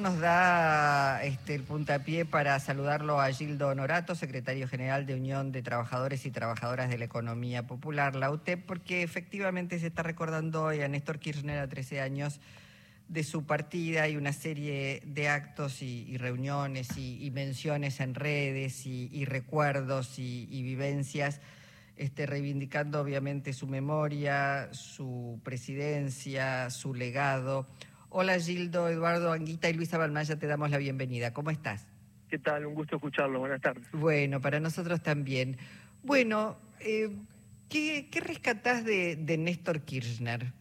Nos da este, el puntapié para saludarlo a Gildo Honorato, secretario general de Unión de Trabajadores y Trabajadoras de la Economía Popular, la UTEP, porque efectivamente se está recordando hoy a Néstor Kirchner a 13 años de su partida y una serie de actos y, reuniones y, menciones en redes y, recuerdos y, vivencias, este, reivindicando obviamente su memoria, su presidencia, su legado. Hola Gildo, Eduardo Anguita y Luisa Balmaya, te damos la bienvenida. ¿Cómo estás? ¿Qué tal? Un gusto escucharlo. Buenas tardes. Bueno, para nosotros también. Bueno, eh, ¿qué, rescatás de, Néstor Kirchner?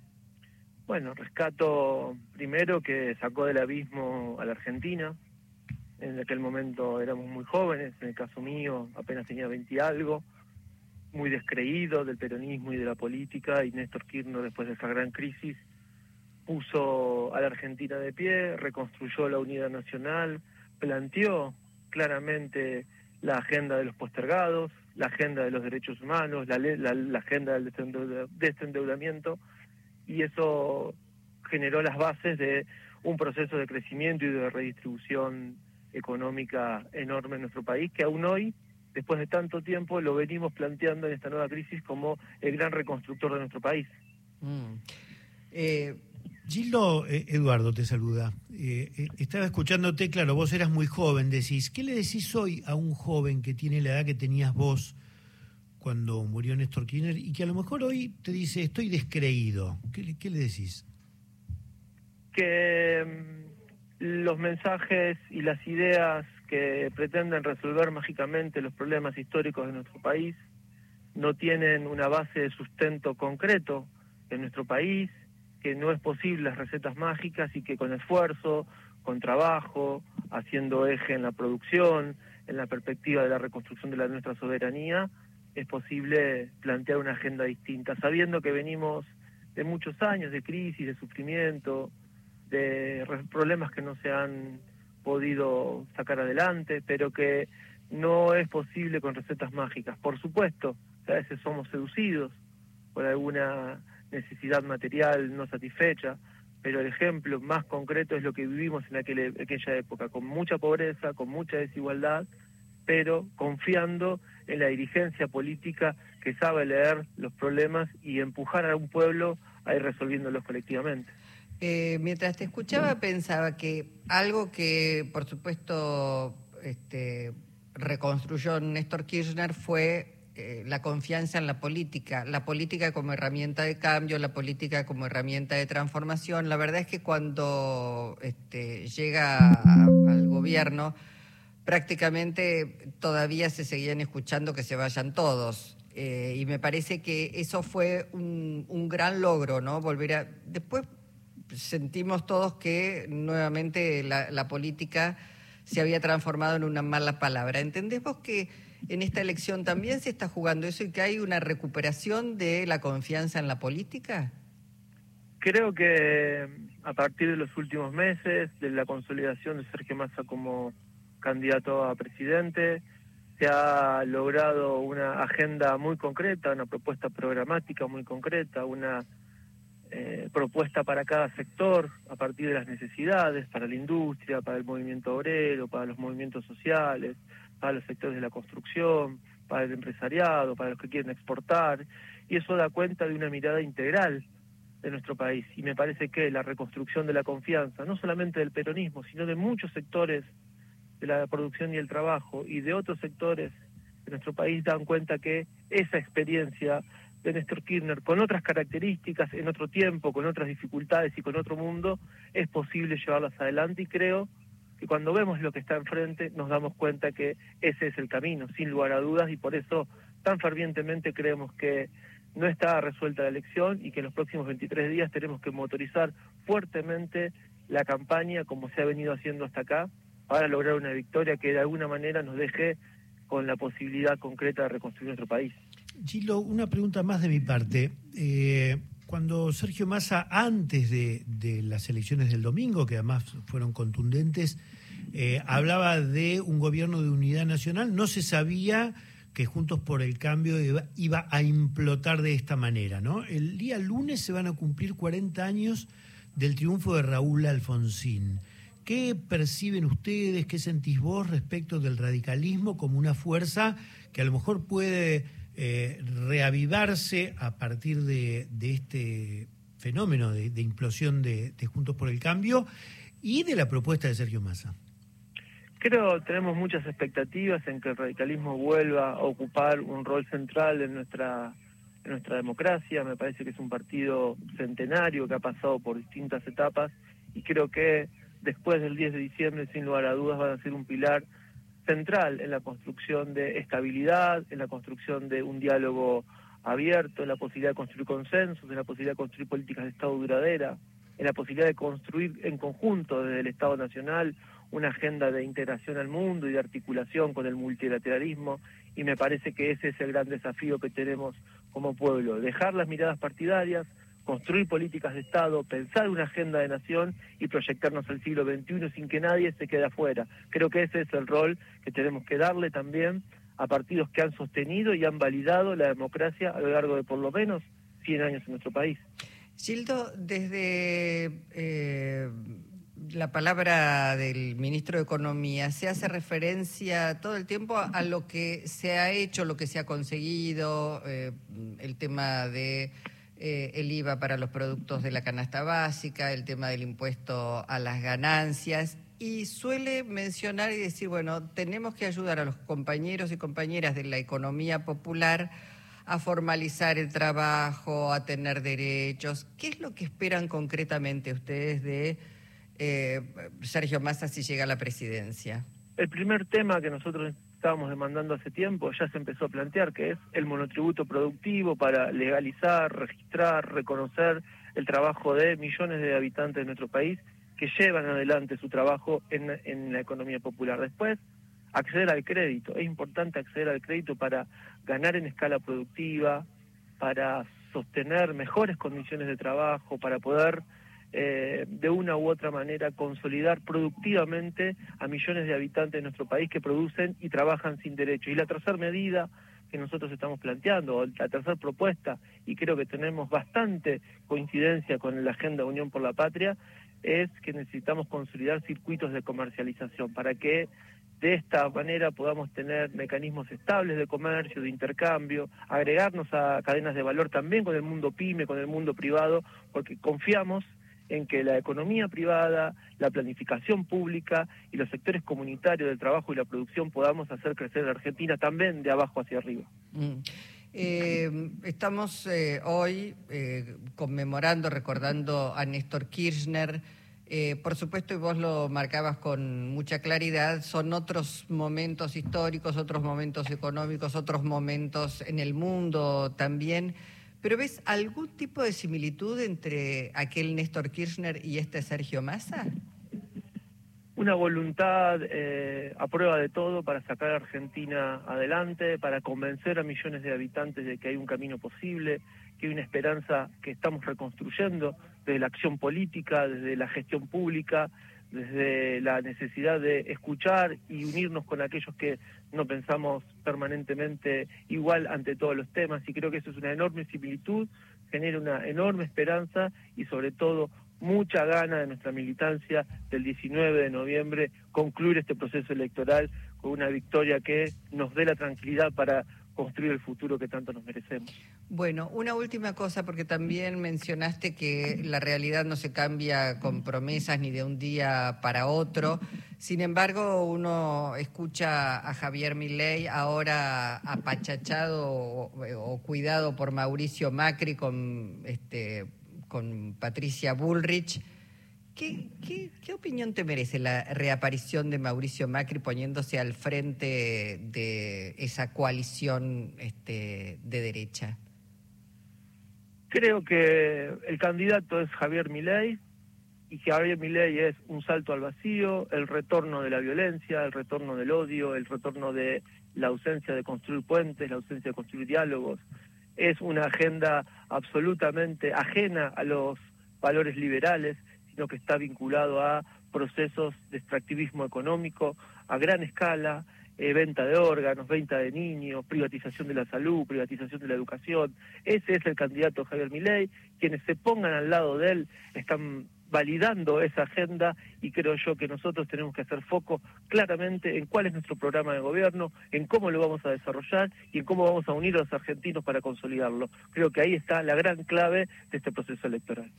Bueno, rescato primero que sacó del abismo a la Argentina. En aquel momento éramos muy jóvenes, en el caso mío apenas tenía 20 algo, muy descreído del peronismo y de la política, y Néstor Kirchner después de esa gran crisis puso a la Argentina de pie, reconstruyó la unidad nacional, planteó claramente la agenda de los postergados, la agenda de los derechos humanos, la, la, agenda del desendeudamiento, y eso generó las bases de un proceso de crecimiento y de redistribución económica enorme en nuestro país, que aún hoy, después de tanto tiempo, lo venimos planteando en esta nueva crisis como el gran reconstructor de nuestro país. Mm. Eh, Gildo, eh, Eduardo te saluda. Eh, eh, estaba escuchándote, claro, vos eras muy joven, decís, ¿qué le decís hoy a un joven que tiene la edad que tenías vos cuando murió Néstor Kirchner y que a lo mejor hoy te dice, estoy descreído? ¿Qué, le decís? Que mm, los mensajes y las ideas que pretenden resolver mágicamente los problemas históricos de nuestro país no tienen una base de sustento concreto en nuestro país que no es posible las recetas mágicas y que con esfuerzo, con trabajo, haciendo eje en la producción, en la perspectiva de la reconstrucción de nuestra soberanía, es posible plantear una agenda distinta, sabiendo que venimos de muchos años de crisis, de sufrimiento, de problemas que no se han podido sacar adelante, pero que no es posible con recetas mágicas. Por supuesto, a veces somos seducidos por alguna necesidad material no satisfecha, pero el ejemplo más concreto es lo que vivimos en aquella época, con mucha pobreza, con mucha desigualdad, pero confiando en la dirigencia política que sabe leer los problemas y empujar a un pueblo a ir resolviéndolos colectivamente. Eh, mientras te escuchaba pensaba que algo que, por supuesto, este, reconstruyó Néstor Kirchner fue eh, la confianza en la política, la política como herramienta de cambio, la política como herramienta de transformación. La verdad es que cuando este, llega al gobierno, prácticamente todavía se seguían escuchando que se vayan todos. Eh, y me parece que eso fue un, gran logro, ¿no? Volver a. Después sentimos todos que nuevamente la, la política se había transformado en una mala palabra. ¿Entendés vos que en esta elección también se está jugando eso y que hay una recuperación de la confianza en la política? Creo que a partir de los últimos meses, de la consolidación de Sergio Massa como candidato a presidente, se ha logrado una agenda muy concreta, una propuesta programática muy concreta, una eh, propuesta para cada sector a partir de las necesidades, para la industria, para el movimiento obrero, para los movimientos sociales, para los sectores de la construcción, para el empresariado, para los que quieren exportar, y eso da cuenta de una mirada integral de nuestro país. Y me parece que la reconstrucción de la confianza, no solamente del peronismo, sino de muchos sectores de la producción y el trabajo y de otros sectores de nuestro país, dan cuenta que esa experiencia de Néstor Kirchner, con otras características, en otro tiempo, con otras dificultades y con otro mundo, es posible llevarlas adelante y creo y cuando vemos lo que está enfrente nos damos cuenta que ese es el camino, sin lugar a dudas, y por eso tan fervientemente creemos que no está resuelta la elección y que en los próximos 23 días tenemos que motorizar fuertemente la campaña como se ha venido haciendo hasta acá para lograr una victoria que de alguna manera nos deje con la posibilidad concreta de reconstruir nuestro país. Gilo, una pregunta más de mi parte. Eh, cuando Sergio Massa, antes de, las elecciones del domingo, que además fueron contundentes, eh, hablaba de un gobierno de unidad nacional, no se sabía que Juntos por el Cambio iba, a implotar de esta manera, ¿no? El día lunes se van a cumplir 40 años del triunfo de Raúl Alfonsín. ¿qué perciben ustedes, qué sentís vos respecto del radicalismo como una fuerza que a lo mejor puede eh, reavivarse a partir de, este fenómeno de, implosión de, de Juntos por el Cambio y de la propuesta de Sergio Massa? Creo tenemos muchas expectativas en que el radicalismo vuelva a ocupar un rol central en nuestra en nuestra democracia. Me parece que es un partido centenario que ha pasado por distintas etapas y creo que después del 10 de diciembre, sin lugar a dudas, van a ser un pilar central en la construcción de estabilidad, en la construcción de un diálogo abierto, en la posibilidad de construir consensos, en la posibilidad de construir políticas de Estado duradera, en la posibilidad de construir en conjunto desde el Estado Nacional una agenda de integración al mundo y de articulación con el multilateralismo y me parece que ese es el gran desafío que tenemos como pueblo, dejar las miradas partidarias, construir políticas de Estado, pensar una agenda de nación y proyectarnos al siglo XXI sin que nadie se quede afuera. Creo que ese es el rol que tenemos que darle también a partidos que han sostenido y han validado la democracia a lo largo de por lo menos 100 años en nuestro país. Gildo, desde eh, la palabra del ministro de Economía se hace referencia todo el tiempo a, lo que se ha hecho, lo que se ha conseguido, eh, el tema de eh, el IVA para los productos de la canasta básica, el tema del impuesto a las ganancias y suele mencionar y decir, bueno, tenemos que ayudar a los compañeros y compañeras de la economía popular a formalizar el trabajo, a tener derechos. ¿Qué es lo que esperan concretamente ustedes de eh, Sergio Massa si llega a la presidencia? El primer tema que nosotros estábamos demandando hace tiempo ya se empezó a plantear, que es el monotributo productivo para legalizar, registrar, reconocer el trabajo de millones de habitantes de nuestro país que llevan adelante su trabajo en, en la economía popular. Después, acceder al crédito. Es importante acceder al crédito para ganar en escala productiva, para sostener mejores condiciones de trabajo, para poder eh, de una u otra manera consolidar productivamente a millones de habitantes de nuestro país que producen y trabajan sin derecho. Y la tercera medida que nosotros estamos planteando, la tercera propuesta, y creo que tenemos bastante coincidencia con la Agenda Unión por la Patria, es que necesitamos consolidar circuitos de comercialización para que de esta manera podamos tener mecanismos estables de comercio, de intercambio, agregarnos a cadenas de valor también con el mundo pyme, con el mundo privado, porque confiamos en que la economía privada, la planificación pública y los sectores comunitarios del trabajo y la producción podamos hacer crecer la Argentina también de abajo hacia arriba. Mm. Eh, estamos eh, hoy eh, conmemorando, recordando a Néstor Kirchner, por supuesto, y vos lo marcabas con mucha claridad, son otros momentos históricos, otros momentos económicos, otros momentos en el mundo también. Pero ¿ves algún tipo de similitud entre aquel Néstor Kirchner y este Sergio Massa? Una voluntad eh, a prueba de todo para sacar a Argentina adelante, para convencer a millones de habitantes de que hay un camino posible, que hay una esperanza que estamos reconstruyendo desde la acción política, desde la gestión pública, desde la necesidad de escuchar y unirnos con aquellos que no pensamos permanentemente igual ante todos los temas. Y creo que eso es una enorme similitud, genera una enorme esperanza y sobre todo mucha gana de nuestra militancia del 19 de noviembre concluir este proceso electoral con una victoria que nos dé la tranquilidad para construir el futuro que tanto nos merecemos. Bueno, una última cosa, porque también mencionaste que la realidad no se cambia con promesas ni de un día para otro. Sin embargo, uno escucha a Javier Milei ahora apachachado o, cuidado por Mauricio Macri con, este, con Patricia Bullrich ¿Qué, qué, opinión te merece la reaparición de Mauricio Macri poniéndose al frente de esa coalición este, de derecha? Creo que el candidato es Javier Milei y que Javier Milei es un salto al vacío, el retorno de la violencia, el retorno del odio, el retorno de la ausencia de construir puentes, la ausencia de construir diálogos. Es una agenda absolutamente ajena a los valores liberales sino que está vinculado a procesos de extractivismo económico a gran escala, eh, venta de órganos, venta de niños, privatización de la salud, privatización de la educación. Ese es el candidato Javier Milei. Quienes se pongan al lado de él están validando esa agenda y creo yo que nosotros tenemos que hacer foco claramente en cuál es nuestro programa de gobierno, en cómo lo vamos a desarrollar y en cómo vamos a unir a los argentinos para consolidarlo. Creo que ahí está la gran clave de este proceso electoral.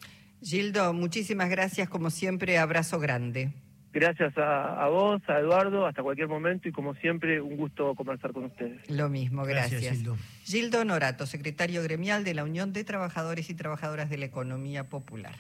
Gildo, muchísimas gracias, como siempre, abrazo grande. Gracias a, vos, a Eduardo, hasta cualquier momento y como siempre, un gusto conversar con ustedes. Lo mismo, gracias. Gildo. Gildo Norato, secretario gremial de la Unión de Trabajadores y Trabajadoras de la Economía Popular.